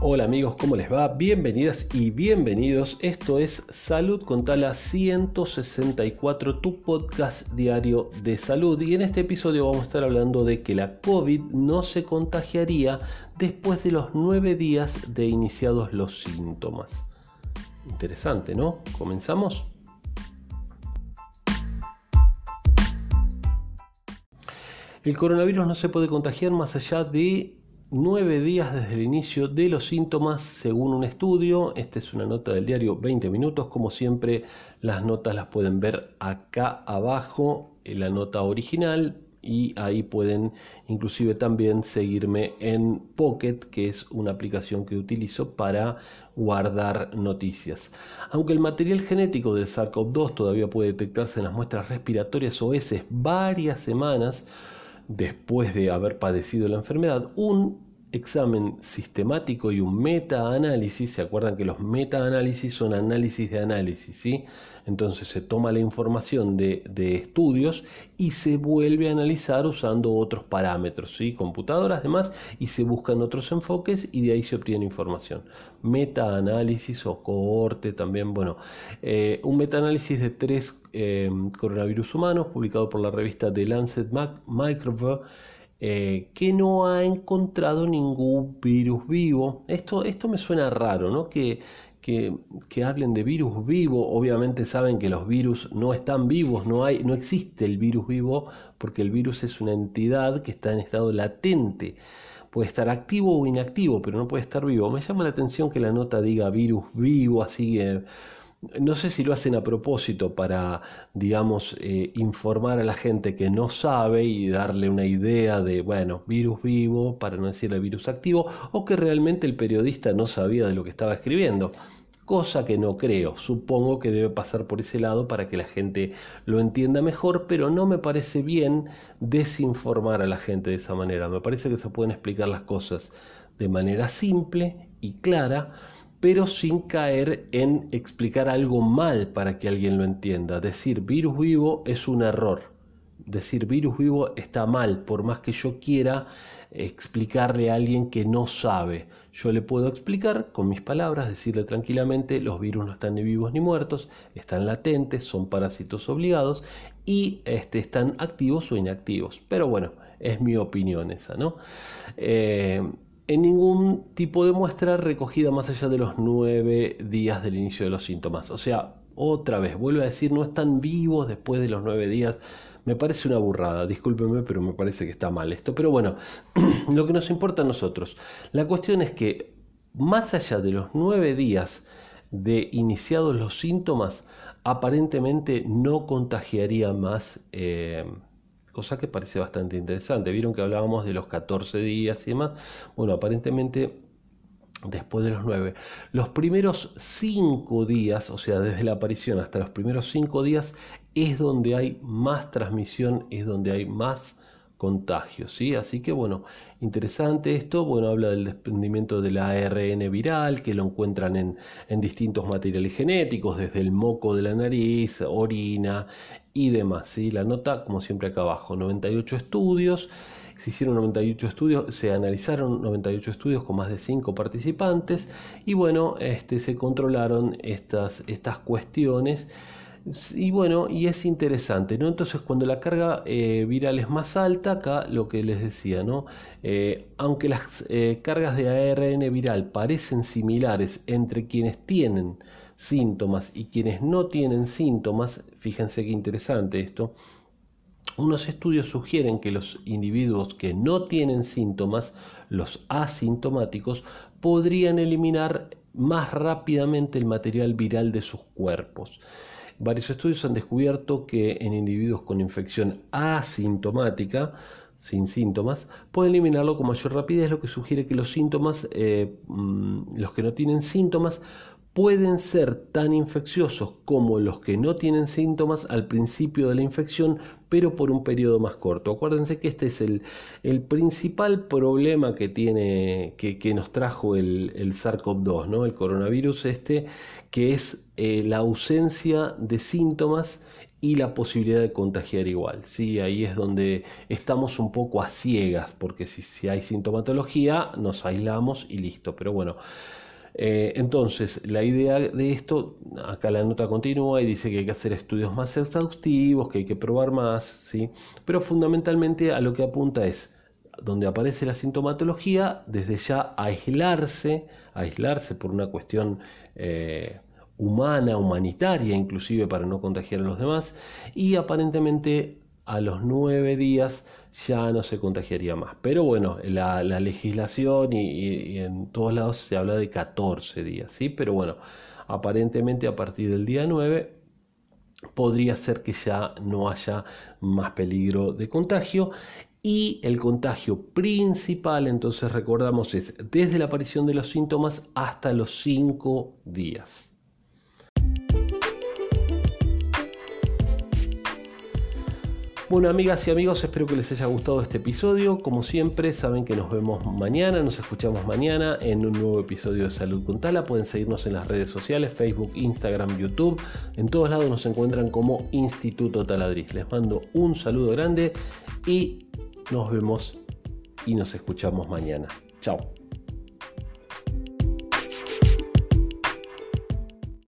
Hola amigos, ¿cómo les va? Bienvenidas y bienvenidos. Esto es Salud con Tala 164, tu podcast diario de salud. Y en este episodio vamos a estar hablando de que la COVID no se contagiaría después de los nueve días de iniciados los síntomas. Interesante, ¿no? ¿Comenzamos? El coronavirus no se puede contagiar más allá de nueve días desde el inicio de los síntomas según un estudio. Esta es una nota del diario 20 minutos. Como siempre, las notas las pueden ver acá abajo en la nota original y ahí pueden inclusive también seguirme en Pocket, que es una aplicación que utilizo para guardar noticias. Aunque el material genético del SARS-CoV-2 todavía puede detectarse en las muestras respiratorias o heces varias semanas, después de haber padecido la enfermedad, un examen sistemático y un meta-análisis, se acuerdan que los meta-análisis son análisis de análisis, ¿sí? Entonces se toma la información de, estudios y se vuelve a analizar usando otros parámetros, ¿sí? Computadoras además, y se buscan otros enfoques y de ahí se obtiene información. Meta-análisis o cohorte también, bueno, eh, un meta-análisis de tres eh, coronavirus humanos publicado por la revista The Lancet Microbe eh, que no ha encontrado ningún virus vivo. Esto, esto me suena raro, ¿no? Que, que, que, hablen de virus vivo. Obviamente saben que los virus no están vivos, no, hay, no existe el virus vivo porque el virus es una entidad que está en estado latente. Puede estar activo o inactivo, pero no puede estar vivo. Me llama la atención que la nota diga virus vivo, así no sé si lo hacen a propósito para, digamos, eh, informar a la gente que no sabe y darle una idea de, bueno, virus vivo, para no decirle virus activo, o que realmente el periodista no sabía de lo que estaba escribiendo. Cosa que no creo, supongo que debe pasar por ese lado para que la gente lo entienda mejor, pero no me parece bien desinformar a la gente de esa manera. Me parece que se pueden explicar las cosas de manera simple y clara pero sin caer en explicar algo mal para que alguien lo entienda. Decir virus vivo es un error. Decir virus vivo está mal, por más que yo quiera explicarle a alguien que no sabe. Yo le puedo explicar con mis palabras, decirle tranquilamente, los virus no están ni vivos ni muertos, están latentes, son parásitos obligados y este, están activos o inactivos. Pero bueno, es mi opinión esa, ¿no? Eh, en ningún tipo de muestra recogida más allá de los nueve días del inicio de los síntomas. O sea, otra vez, vuelvo a decir, no están vivos después de los nueve días. Me parece una burrada, discúlpenme, pero me parece que está mal esto. Pero bueno, lo que nos importa a nosotros. La cuestión es que más allá de los nueve días de iniciados los síntomas, aparentemente no contagiaría más. Eh, cosa que parece bastante interesante. Vieron que hablábamos de los 14 días y demás. Bueno, aparentemente después de los 9. Los primeros 5 días, o sea, desde la aparición hasta los primeros 5 días, es donde hay más transmisión, es donde hay más contagios, ¿sí? Así que bueno, interesante esto, bueno, habla del desprendimiento del ARN viral, que lo encuentran en, en distintos materiales genéticos, desde el moco de la nariz, orina y demás, ¿sí? La nota, como siempre acá abajo, 98 estudios, se hicieron 98 estudios, se analizaron 98 estudios con más de 5 participantes y bueno, este, se controlaron estas, estas cuestiones y bueno, y es interesante, ¿no? Entonces, cuando la carga eh, viral es más alta, acá lo que les decía, ¿no? Eh, aunque las eh, cargas de ARN viral parecen similares entre quienes tienen síntomas y quienes no tienen síntomas, fíjense qué interesante esto, unos estudios sugieren que los individuos que no tienen síntomas, los asintomáticos, podrían eliminar más rápidamente el material viral de sus cuerpos. Varios estudios han descubierto que en individuos con infección asintomática, sin síntomas, pueden eliminarlo con mayor rapidez, lo que sugiere que los síntomas, eh, mm, los que no tienen síntomas, pueden ser tan infecciosos como los que no tienen síntomas al principio de la infección, pero por un periodo más corto. Acuérdense que este es el, principal problema que tiene, que, que nos trajo el, el SARS-CoV-2, ¿no? el coronavirus este, que es eh, la ausencia de síntomas y la posibilidad de contagiar igual. ¿sí? Ahí es donde estamos un poco a ciegas, porque si, si hay sintomatología nos aislamos y listo. Pero bueno, eh, entonces la idea de esto, acá la nota continúa y dice que hay que hacer estudios más exhaustivos, que hay que probar más, ¿sí? pero fundamentalmente a lo que apunta es donde aparece la sintomatología, desde ya aislarse, aislarse por una cuestión eh, humana, humanitaria inclusive para no contagiar a los demás y aparentemente a los nueve días ya no se contagiaría más. Pero bueno, la, legislación y, en todos lados se habla de 14 días, ¿sí? Pero bueno, aparentemente a partir del día 9 podría ser que ya no haya más peligro de contagio y el contagio principal, entonces recordamos, es desde la aparición de los síntomas hasta los 5 días. Bueno, amigas y amigos, espero que les haya gustado este episodio. Como siempre, saben que nos vemos mañana, nos escuchamos mañana en un nuevo episodio de Salud con Tala. Pueden seguirnos en las redes sociales, Facebook, Instagram, YouTube. En todos lados nos encuentran como Instituto Taladriz. Les mando un saludo grande y nos vemos y nos escuchamos mañana. Chao.